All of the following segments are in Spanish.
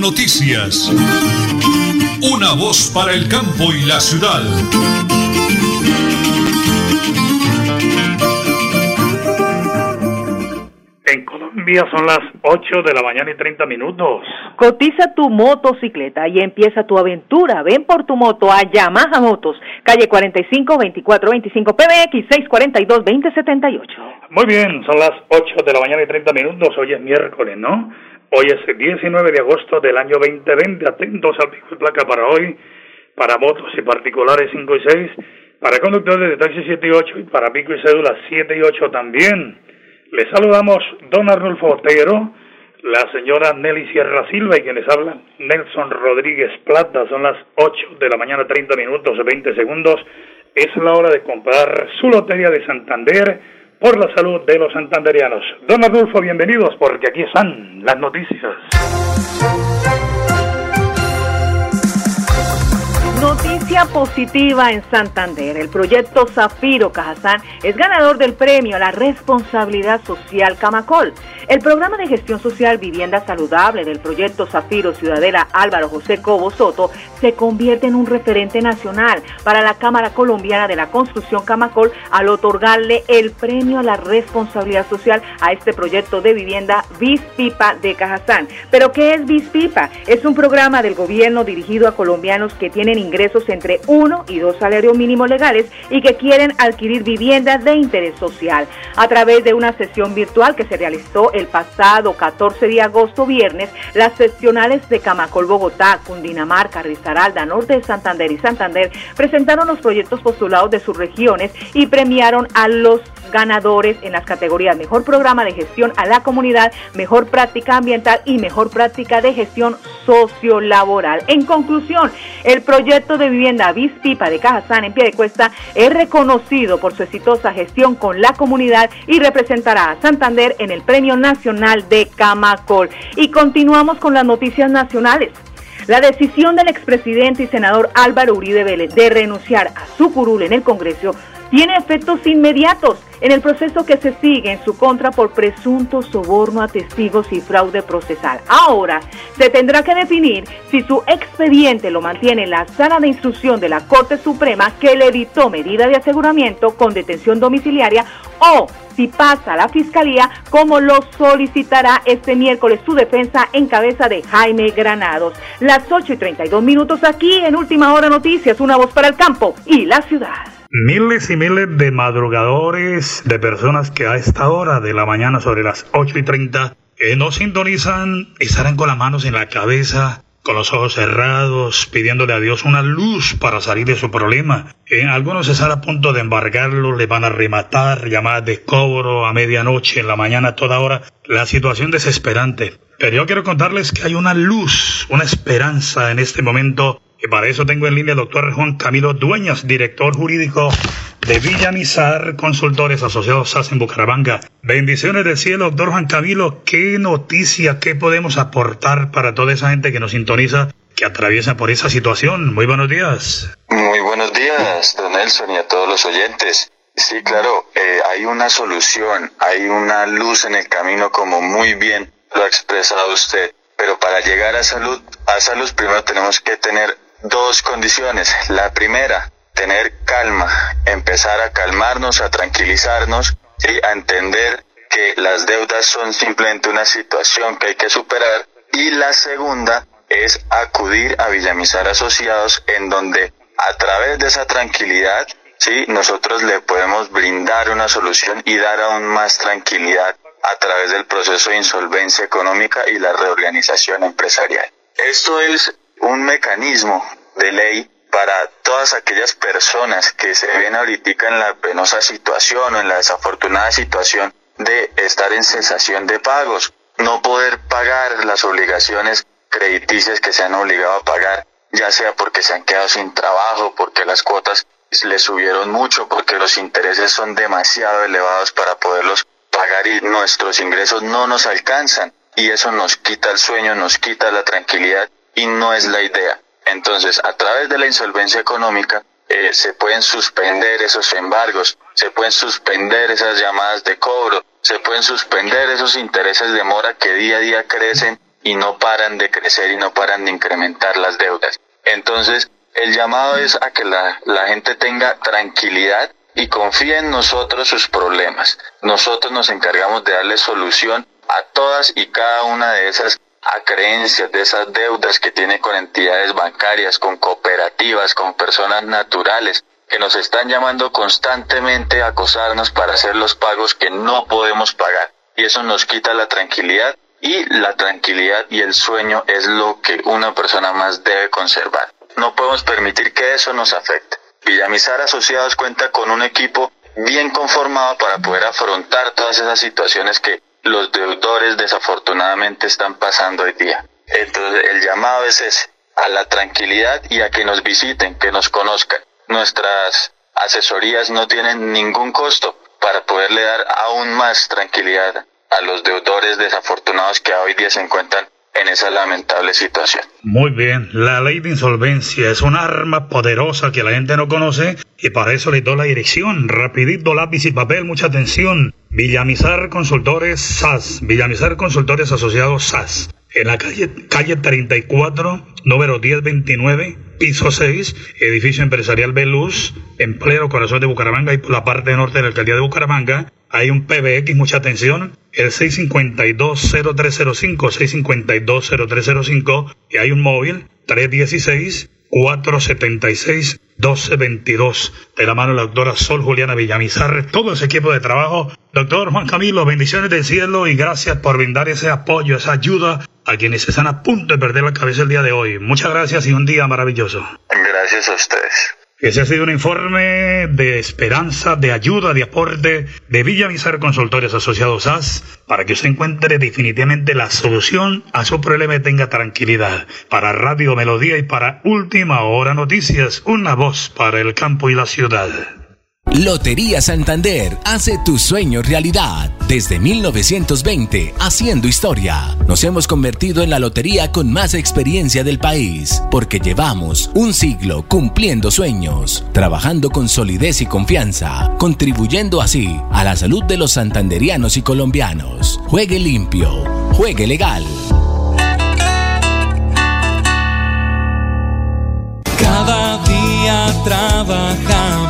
Noticias. Una voz para el campo y la ciudad. En Colombia son las 8 de la mañana y 30 minutos. Cotiza tu motocicleta y empieza tu aventura. Ven por tu moto a Yamaha Motos, calle 45 2425 PBX 642 2078. Muy bien, son las 8 de la mañana y 30 minutos. Hoy es miércoles, ¿no? Hoy es el 19 de agosto del año 2020. Atentos al pico de placa para hoy, para motos y particulares 5 y 6, para conductores de taxi 7 y 8 y para pico y cédula 7 y 8 también. Les saludamos don Arnulfo Otero, la señora Nelly Sierra Silva y quienes hablan Nelson Rodríguez Plata. Son las 8 de la mañana 30 minutos 20 segundos. Es la hora de comprar su lotería de Santander por la salud de los santanderianos. Don Arnulfo, bienvenidos porque aquí están las noticias. Noticia positiva en Santander. El proyecto Zafiro Cajazán es ganador del premio a la responsabilidad social Camacol. El programa de gestión social Vivienda Saludable del proyecto Zafiro Ciudadela Álvaro José Cobo Soto se convierte en un referente nacional para la Cámara Colombiana de la Construcción Camacol al otorgarle el premio a la responsabilidad social a este proyecto de vivienda Pipa de Cajazán. ¿Pero qué es Pipa? Es un programa del gobierno dirigido a colombianos que tienen ingresos entre uno y dos salarios mínimos legales y que quieren adquirir viviendas de interés social. A través de una sesión virtual que se realizó el pasado 14 de agosto viernes, las seccionales de Camacol, Bogotá, Cundinamarca, Risaralda, Norte de Santander y Santander presentaron los proyectos postulados de sus regiones y premiaron a los ganadores en las categorías Mejor Programa de Gestión a la Comunidad, Mejor Práctica Ambiental y Mejor Práctica de Gestión Sociolaboral. En conclusión, el proyecto de vivienda Pipa de Cajazán en pie de cuesta es reconocido por su exitosa gestión con la comunidad y representará a Santander en el Premio Nacional de Camacol. Y continuamos con las noticias nacionales. La decisión del expresidente y senador Álvaro Uribe Vélez de renunciar a su curul en el Congreso tiene efectos inmediatos en el proceso que se sigue en su contra por presunto soborno a testigos y fraude procesal. Ahora se tendrá que definir si su expediente lo mantiene en la sala de instrucción de la Corte Suprema que le dictó medida de aseguramiento con detención domiciliaria o si pasa a la Fiscalía como lo solicitará este miércoles su defensa en cabeza de Jaime Granados. Las 8 y 32 minutos aquí en Última Hora Noticias, una voz para el campo y la ciudad. Miles y miles de madrugadores, de personas que a esta hora de la mañana, sobre las 8 y 30, que no sintonizan, estarán con las manos en la cabeza, con los ojos cerrados, pidiéndole a Dios una luz para salir de su problema. En algunos están a punto de embargarlo, le van a rematar, llamadas de cobro a medianoche, en la mañana, a toda hora. La situación desesperante. Pero yo quiero contarles que hay una luz, una esperanza en este momento y para eso tengo en línea al doctor Juan Camilo Dueñas, director jurídico de Villamizar Consultores Asociados SAS en Bucaramanga. Bendiciones del cielo, doctor Juan Camilo. ¿Qué noticia, qué podemos aportar para toda esa gente que nos sintoniza, que atraviesa por esa situación? Muy buenos días. Muy buenos días, don Nelson, y a todos los oyentes. Sí, claro, eh, hay una solución, hay una luz en el camino, como muy bien lo ha expresado usted. Pero para llegar a salud, a salud primero tenemos que tener dos condiciones. La primera, tener calma, empezar a calmarnos, a tranquilizarnos, y a entender que las deudas son simplemente una situación que hay que superar. Y la segunda es acudir a Villamizar Asociados en donde a través de esa tranquilidad, sí, nosotros le podemos brindar una solución y dar aún más tranquilidad a través del proceso de insolvencia económica y la reorganización empresarial. Esto es un mecanismo de ley para todas aquellas personas que se ven ahorita en la penosa situación o en la desafortunada situación de estar en cesación de pagos, no poder pagar las obligaciones crediticias que se han obligado a pagar, ya sea porque se han quedado sin trabajo, porque las cuotas les subieron mucho, porque los intereses son demasiado elevados para poderlos pagar y nuestros ingresos no nos alcanzan y eso nos quita el sueño, nos quita la tranquilidad y no es la idea. Entonces, a través de la insolvencia económica, eh, se pueden suspender esos embargos, se pueden suspender esas llamadas de cobro, se pueden suspender esos intereses de mora que día a día crecen y no paran de crecer y no paran de incrementar las deudas. Entonces, el llamado es a que la, la gente tenga tranquilidad y confíe en nosotros sus problemas. Nosotros nos encargamos de darle solución a todas y cada una de esas a creencias, de esas deudas que tiene con entidades bancarias, con cooperativas, con personas naturales, que nos están llamando constantemente a acosarnos para hacer los pagos que no podemos pagar. Y eso nos quita la tranquilidad y la tranquilidad y el sueño es lo que una persona más debe conservar. No podemos permitir que eso nos afecte. Villamizar Asociados cuenta con un equipo bien conformado para poder afrontar todas esas situaciones que los deudores desafortunadamente están pasando hoy día. Entonces el llamado es ese, a la tranquilidad y a que nos visiten, que nos conozcan. Nuestras asesorías no tienen ningún costo para poderle dar aún más tranquilidad a los deudores desafortunados que hoy día se encuentran en esa lamentable situación. Muy bien, la ley de insolvencia es un arma poderosa que la gente no conoce y para eso le doy la dirección. Rapidito, lápiz y papel, mucha atención. Villamizar Consultores SAS, Villamizar Consultores Asociados SAS. En la calle, calle 34, número 1029, piso 6, edificio empresarial Beluz, en pleno corazón de Bucaramanga y por la parte norte de la alcaldía de Bucaramanga, hay un PBX, mucha atención, el 652-0305, 652-0305, y hay un móvil 316 476 1222 de la mano de la doctora Sol Juliana Villamizar, todo ese equipo de trabajo. Doctor Juan Camilo, bendiciones del cielo y gracias por brindar ese apoyo, esa ayuda a quienes están a punto de perder la cabeza el día de hoy. Muchas gracias y un día maravilloso. Gracias a ustedes. Ese ha sido un informe de esperanza, de ayuda, de aporte de Villamizar Consultores Asociados AS para que usted encuentre definitivamente la solución a su problema y tenga tranquilidad. Para Radio Melodía y para Última Hora Noticias, una voz para el campo y la ciudad. Lotería Santander hace tu sueño realidad. Desde 1920, haciendo historia. Nos hemos convertido en la lotería con más experiencia del país, porque llevamos un siglo cumpliendo sueños, trabajando con solidez y confianza, contribuyendo así a la salud de los santanderianos y colombianos. Juegue limpio, juegue legal. Cada día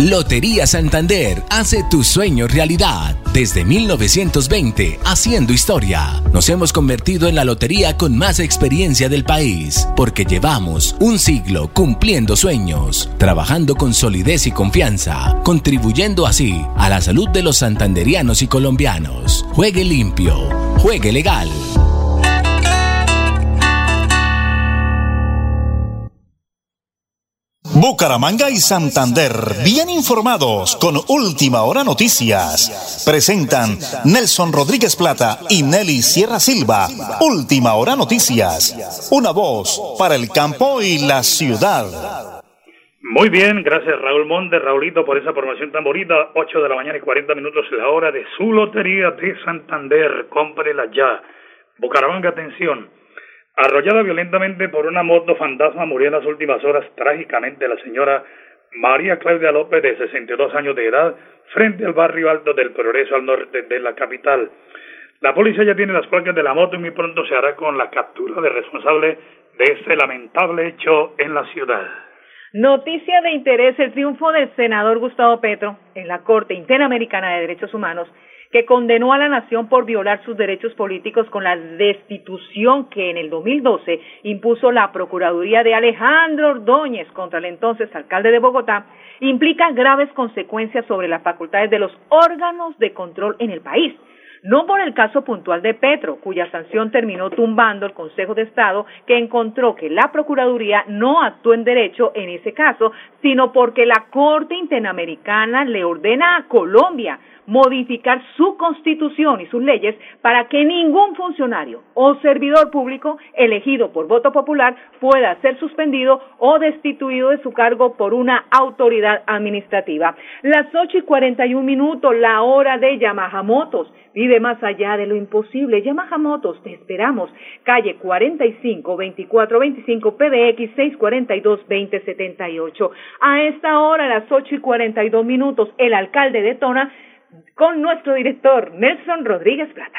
Lotería Santander hace tu sueño realidad. Desde 1920, haciendo historia. Nos hemos convertido en la lotería con más experiencia del país, porque llevamos un siglo cumpliendo sueños, trabajando con solidez y confianza, contribuyendo así a la salud de los santanderianos y colombianos. Juegue limpio, juegue legal. Bucaramanga y Santander, bien informados con Última Hora Noticias. Presentan Nelson Rodríguez Plata y Nelly Sierra Silva. Última Hora Noticias. Una voz para el campo y la ciudad. Muy bien, gracias Raúl Monte, Raulito, por esa formación tan bonita. 8 de la mañana y 40 minutos, la hora de su lotería de Santander. Cómprela ya. Bucaramanga, atención. Arrollada violentamente por una moto fantasma murió en las últimas horas trágicamente la señora María Claudia López de 62 años de edad frente al barrio alto del Progreso al norte de la capital. La policía ya tiene las placas de la moto y muy pronto se hará con la captura del responsable de este lamentable hecho en la ciudad. Noticia de interés, el triunfo del senador Gustavo Petro en la Corte Interamericana de Derechos Humanos que condenó a la nación por violar sus derechos políticos con la destitución que en el 2012 impuso la Procuraduría de Alejandro Ordóñez contra el entonces alcalde de Bogotá, implica graves consecuencias sobre las facultades de los órganos de control en el país no por el caso puntual de Petro, cuya sanción terminó tumbando el Consejo de Estado, que encontró que la Procuraduría no actuó en derecho en ese caso, sino porque la Corte Interamericana le ordena a Colombia modificar su constitución y sus leyes para que ningún funcionario o servidor público elegido por voto popular pueda ser suspendido o destituido de su cargo por una autoridad administrativa. Las ocho y cuarenta y un minutos, la hora de Yamaha Motos. Vive más allá de lo imposible. Yamaha Motos, te esperamos. Calle 45 2425 PDX 642 2078. A esta hora, las ocho y cuarenta y dos minutos, el alcalde de Tona con nuestro director Nelson Rodríguez Plata.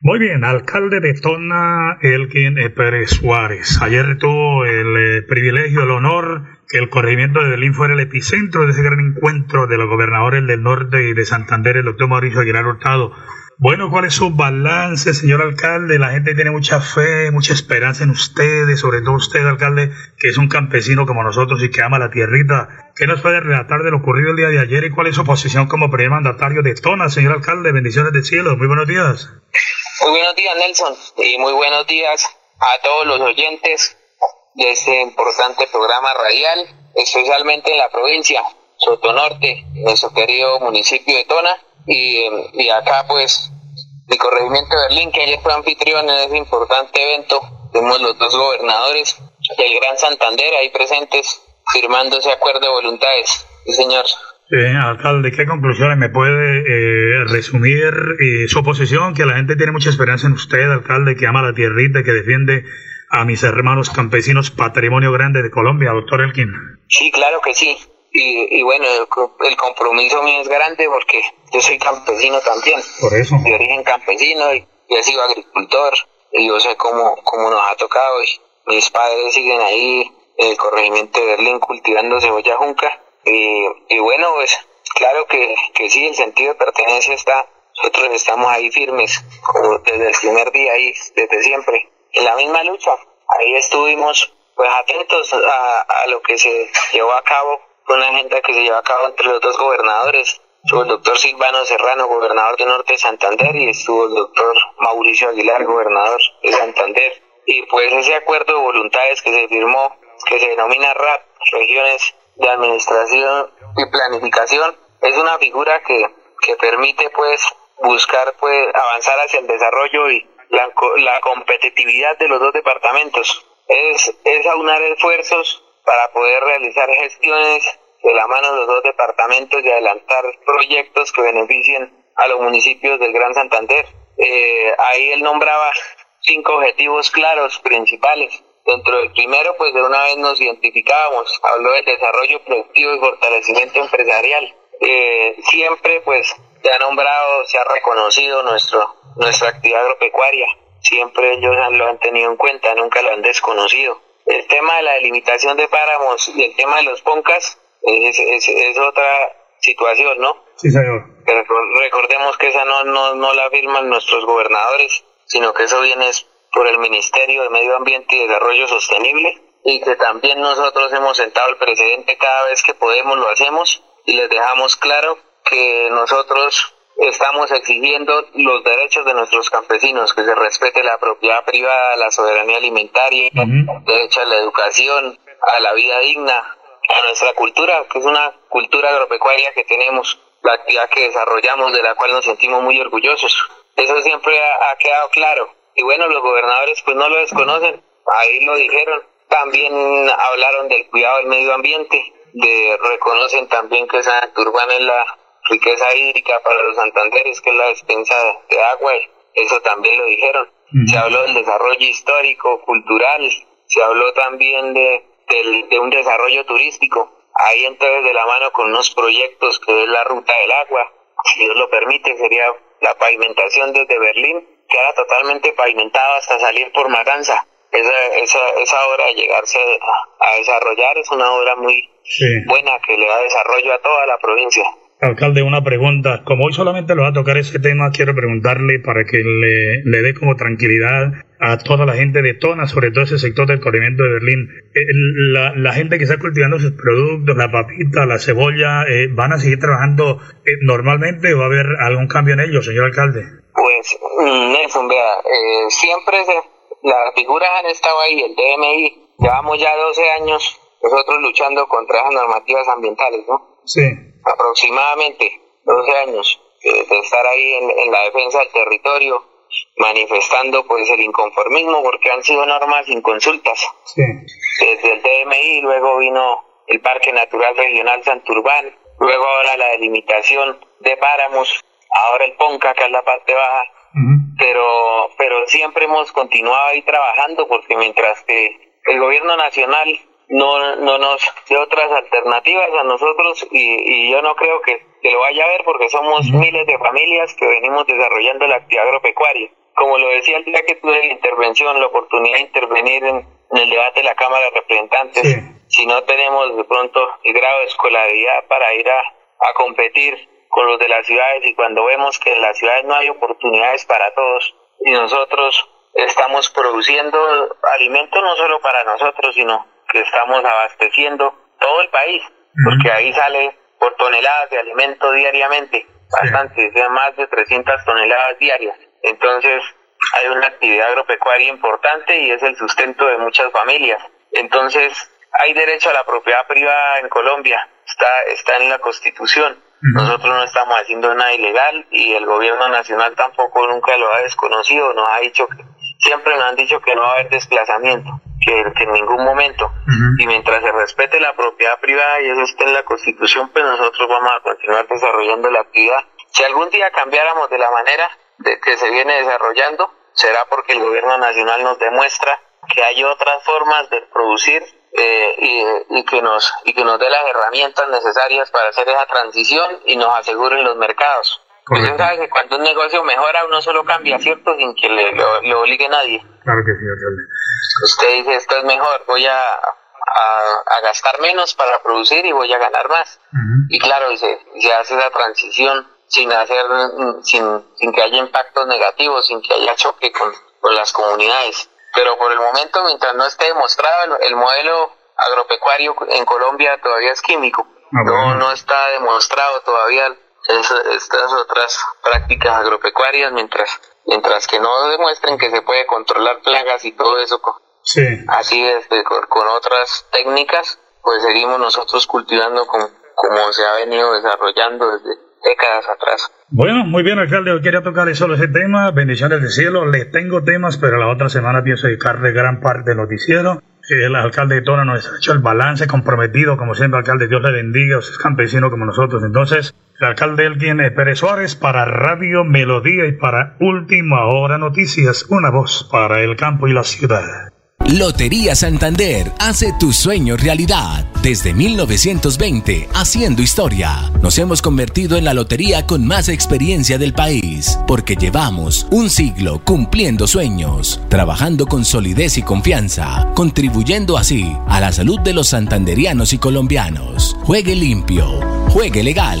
Muy bien, alcalde de Tona, Elkin Pérez Suárez. Ayer tuvo el eh, privilegio, el honor que el corregimiento de Belín fuera el epicentro de ese gran encuentro de los gobernadores del norte y de Santander, el doctor Mauricio Aguilar Hurtado. Bueno, ¿cuál es su balance, señor alcalde? La gente tiene mucha fe, mucha esperanza en ustedes, sobre todo usted, alcalde, que es un campesino como nosotros y que ama la tierrita. ¿Qué nos puede relatar de lo ocurrido el día de ayer y cuál es su posición como primer mandatario de Tona, señor alcalde? Bendiciones del cielo. Muy buenos días. Muy buenos días, Nelson, y muy buenos días a todos los oyentes de este importante programa radial, especialmente en la provincia Sotonorte, nuestro querido municipio de Tona y, acá pues mi corregimiento de Berlín, que ayer fue anfitrión en ese importante evento, vemos los dos gobernadores del Gran Santander ahí presentes firmando ese acuerdo de voluntades. Sí, señor. Alcalde, ¿qué conclusiones me puede eh, resumir eh, su posición? Que la gente tiene mucha esperanza en usted, alcalde, que ama la tierrita, que defiende a mis hermanos campesinos, patrimonio grande de Colombia, doctor Elkin. Sí, claro que sí. Y, bueno, el, compromiso mío es grande porque yo soy campesino también. Por eso. De origen campesino y, he sido agricultor. Y yo sé cómo, cómo nos ha tocado. Y mis padres siguen ahí en el corregimiento de Berlín cultivando cebolla junca. Y, y bueno, pues claro que, que sí, el sentido de pertenencia está. Nosotros estamos ahí firmes, como desde el primer día ahí, desde siempre. En la misma lucha. Ahí estuvimos pues atentos a, a lo que se llevó a cabo una agenda que se lleva a cabo entre los dos gobernadores. Estuvo el doctor Silvano Serrano, gobernador de Norte de Santander, y estuvo el doctor Mauricio Aguilar, gobernador de Santander. Y pues ese acuerdo de voluntades que se firmó, que se denomina RAP, Regiones de Administración y Planificación, es una figura que, que permite pues buscar pues avanzar hacia el desarrollo y la, la competitividad de los dos departamentos. Es, es aunar esfuerzos para poder realizar gestiones de la mano de los dos departamentos y adelantar proyectos que beneficien a los municipios del Gran Santander. Eh, ahí él nombraba cinco objetivos claros, principales. Dentro del primero, pues de una vez nos identificábamos, habló del desarrollo productivo y fortalecimiento empresarial. Eh, siempre, pues, se ha nombrado, se ha reconocido nuestro, nuestra actividad agropecuaria. Siempre ellos lo han tenido en cuenta, nunca lo han desconocido el tema de la delimitación de páramos y el tema de los poncas Es, es, es otra situación, ¿no? Sí, señor. Pero recordemos que esa no, no, no la firman nuestros gobernadores, sino que eso viene por el Ministerio de Medio Ambiente y Desarrollo Sostenible y que también nosotros hemos sentado el precedente cada vez que podemos lo hacemos y les dejamos claro que nosotros estamos exigiendo los derechos de nuestros campesinos, que se respete la propiedad privada, la soberanía alimentaria, derecho a la educación, a la vida digna, a nuestra cultura, que es una cultura agropecuaria que tenemos, la actividad que desarrollamos, de la cual nos sentimos muy orgullosos. Eso siempre ha, ha quedado claro. Y bueno, los gobernadores pues no lo desconocen, ahí lo dijeron. También hablaron del cuidado del medio ambiente, de reconocen también que Santurbán es la riqueza hídrica para los santanderes, que es la despensa de agua, eso también lo dijeron. Se habló del desarrollo histórico, cultural, se habló también de, de un desarrollo turístico. Ahí entonces de la mano con unos proyectos que es la ruta del agua, si Dios lo permite, sería la pavimentación desde Berlín, que era totalmente pavimentado hasta salir por Maganza. Esa, esa, esa obra de llegarse a, desarrollar es una obra muy buena que le da desarrollo a toda la provincia. Alcalde, una pregunta. Como hoy solamente lo va a tocar ese tema, quiero preguntarle para que le, le dé como tranquilidad a toda la gente de Tona, sobre todo ese sector del corrimiento de Berlín. Eh, la, la, gente que está cultivando sus productos, la papita, la cebolla, eh, ¿van a seguir trabajando eh, normalmente o va a haber algún cambio en ello, señor alcalde? Pues, Nelson, vea, siempre se, las figuras han estado ahí, el DMI, llevamos ya 12 años nosotros luchando contra esas normativas ambientales, ¿no? Sí aproximadamente 12 años de, estar ahí en, la defensa del territorio, manifestando pues el inconformismo porque han sido normas sin consultas. Desde el DMI, luego vino el Parque Natural Regional Santurbán, luego ahora la delimitación de páramos, ahora el PONCA, que es la parte baja, pero, pero siempre hemos continuado ahí trabajando porque mientras que el gobierno nacional no, no nos de otras alternativas a nosotros y, yo no creo que, lo vaya a ver porque somos miles de familias que venimos desarrollando la actividad agropecuaria. Como lo decía el día que tuve la intervención, la oportunidad de intervenir en, el debate de la Cámara de Representantes, si no tenemos de pronto el grado de escolaridad para ir a, a competir con los de las ciudades y cuando vemos que en las ciudades no hay oportunidades para todos y nosotros estamos produciendo alimentos no solo para nosotros, sino que estamos abasteciendo todo el país, porque ahí sale por toneladas de alimento diariamente, bastante, más de 300 toneladas diarias. Entonces, hay una actividad agropecuaria importante y es el sustento de muchas familias. Entonces, hay derecho a la propiedad privada en Colombia, está, está en la Constitución. Nosotros no estamos haciendo nada ilegal y el gobierno nacional tampoco nunca lo ha desconocido, nos ha dicho que, siempre nos han dicho que no va a haber desplazamiento que, en ningún momento. Y mientras se respete la propiedad privada y eso esté en la Constitución, pues nosotros vamos a continuar desarrollando la actividad. Si algún día cambiáramos de la manera de que se viene desarrollando, será porque el gobierno nacional nos demuestra que hay otras formas de producir eh, y, y, que nos y que nos dé las herramientas necesarias para hacer esa transición y nos aseguren los mercados. Usted sabe que cuando un negocio mejora uno solo cambia, ¿cierto? Sin que le, le obligue nadie. Claro que sí, alcalde usted dice esto es mejor, voy a, a, gastar menos para producir y voy a ganar más. Y claro, se, se hace esa transición sin hacer, sin, sin que haya impactos negativos, sin que haya choque con, con las comunidades. Pero por el momento, mientras no esté demostrado, el, modelo agropecuario en Colombia todavía es químico. Ah, no, no está demostrado todavía estas otras prácticas agropecuarias mientras mientras que no demuestren que se puede controlar plagas y todo eso Sí. Así es, con, otras técnicas, pues seguimos nosotros cultivando como, como se ha venido desarrollando desde décadas atrás. Bueno, muy bien, alcalde. Hoy quería tocarle solo ese tema. Bendiciones del cielo. Les tengo temas, pero la otra semana pienso dedicarle gran parte del noticiero. El alcalde de Tona nos ha hecho el balance comprometido, como siempre, alcalde. Dios le bendiga. Usted es campesino como nosotros. Entonces, el alcalde Elkin Pérez Suárez para Radio Melodía y para Última Hora Noticias. Una voz para el campo y la ciudad. Lotería Santander hace tu sueño realidad. Desde 1920, haciendo historia. Nos hemos convertido en la lotería con más experiencia del país, porque llevamos un siglo cumpliendo sueños, trabajando con solidez y confianza, contribuyendo así a la salud de los santanderianos y colombianos. Juegue limpio, juegue legal.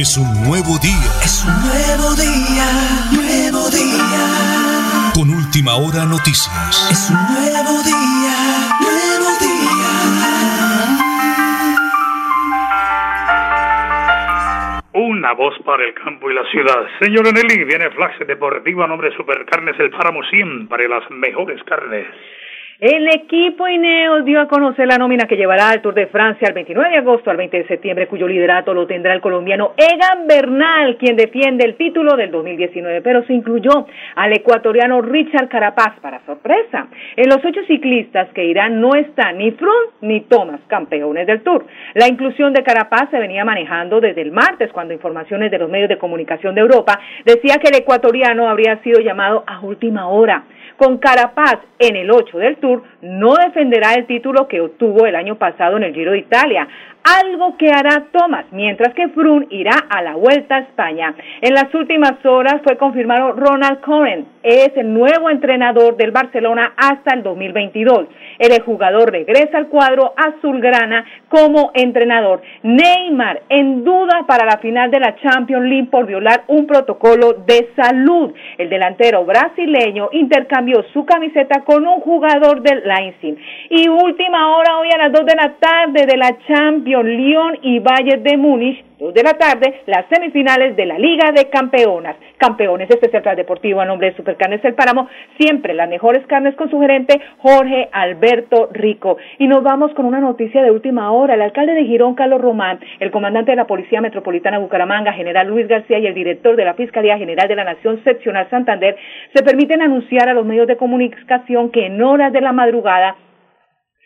Es un nuevo día. Es un nuevo día, nuevo día. Con última hora noticias. Es un nuevo día, nuevo día. Una voz para el campo y la ciudad. Señor Nelly, viene Flax Deportivo a nombre de Supercarnes El Páramo 100 para las mejores carnes. El equipo Ineos dio a conocer la nómina que llevará al Tour de Francia al 29 de agosto al 20 de septiembre, cuyo liderato lo tendrá el colombiano Egan Bernal, quien defiende el título del 2019, pero se incluyó al ecuatoriano Richard Carapaz para sorpresa. En los ocho ciclistas que irán no están ni Froome ni Thomas, campeones del Tour. La inclusión de Carapaz se venía manejando desde el martes, cuando informaciones de los medios de comunicación de Europa decía que el ecuatoriano habría sido llamado a última hora con Carapaz en el 8 del Tour, no defenderá el título que obtuvo el año pasado en el Giro de Italia, algo que hará Thomas, mientras que Froome irá a la Vuelta a España. En las últimas horas fue confirmado Ronald Koeman, es el nuevo entrenador del Barcelona hasta el 2022. El jugador regresa al cuadro azulgrana como entrenador. Neymar en duda para la final de la Champions League por violar un protocolo de salud. El delantero brasileño intercambió su camiseta con un jugador del Leipzig. Y última hora hoy a las 2 de la tarde de la Champions Lyon y Bayern de Múnich, dos de la tarde, las semifinales de la Liga de Campeonas. Campeones, central deportivo a nombre de Supercarnes El Páramo, siempre las mejores carnes con su gerente Jorge Alberto Rico. Y nos vamos con una noticia de última hora. El alcalde de Girón, Carlos Román, el comandante de la Policía Metropolitana Bucaramanga, general Luis García y el director de la Fiscalía General de la Nación Seccional Santander se permiten anunciar a los medios de comunicación que en horas de la madrugada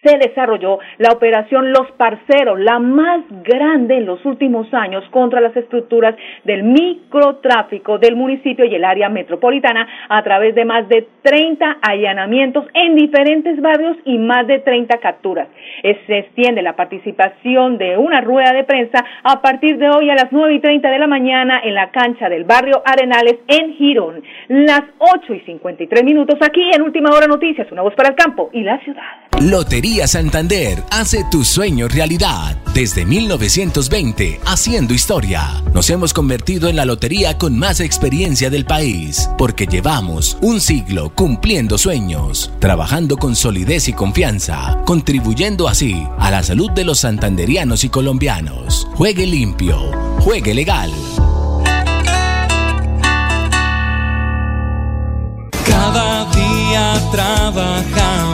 se desarrolló la operación Los Parceros, la más grande en los últimos años contra las estructuras del microtráfico del municipio y el área metropolitana a través de más de 30 allanamientos en diferentes barrios y más de 30 capturas. Se extiende la participación de una rueda de prensa a partir de hoy a las 9 y 30 de la mañana en la cancha del barrio Arenales en Girón. Las 8 y 53 minutos aquí en Última Hora Noticias, una voz para el campo y la ciudad. Lotería Santander hace tu sueño realidad. Desde 1920, haciendo historia. Nos hemos convertido en la lotería con más experiencia del país, porque llevamos un siglo cumpliendo sueños, trabajando con solidez y confianza, contribuyendo así a la salud de los santanderianos y colombianos. Juegue limpio, juegue legal.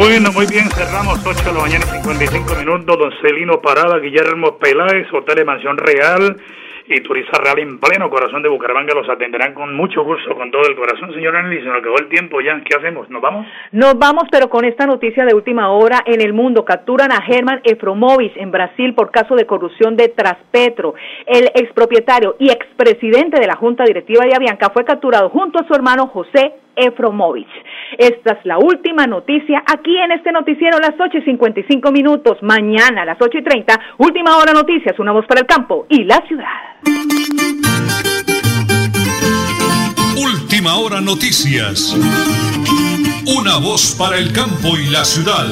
Bueno, muy bien, cerramos 8 de la mañana y 55 minutos. Don Celino Parada, Guillermo Peláez, Hotel Mansión Real y Turista Real en pleno corazón de Bucaramanga los atenderán con mucho gusto, con todo el corazón. Señora Nelly, se nos acabó el tiempo ya. ¿Qué hacemos? ¿Nos vamos? Nos vamos, pero con esta noticia de última hora en el mundo. Capturan a Germán Efromovic en Brasil por caso de corrupción de Traspetro. El expropietario y expresidente de la Junta Directiva de Avianca fue capturado junto a su hermano José Efromovich. Esta es la última noticia aquí en este noticiero a las 8 y 55 minutos. Mañana a las 8 y 30, última hora noticias, una voz para el campo y la ciudad. Última hora noticias. Una voz para el campo y la ciudad.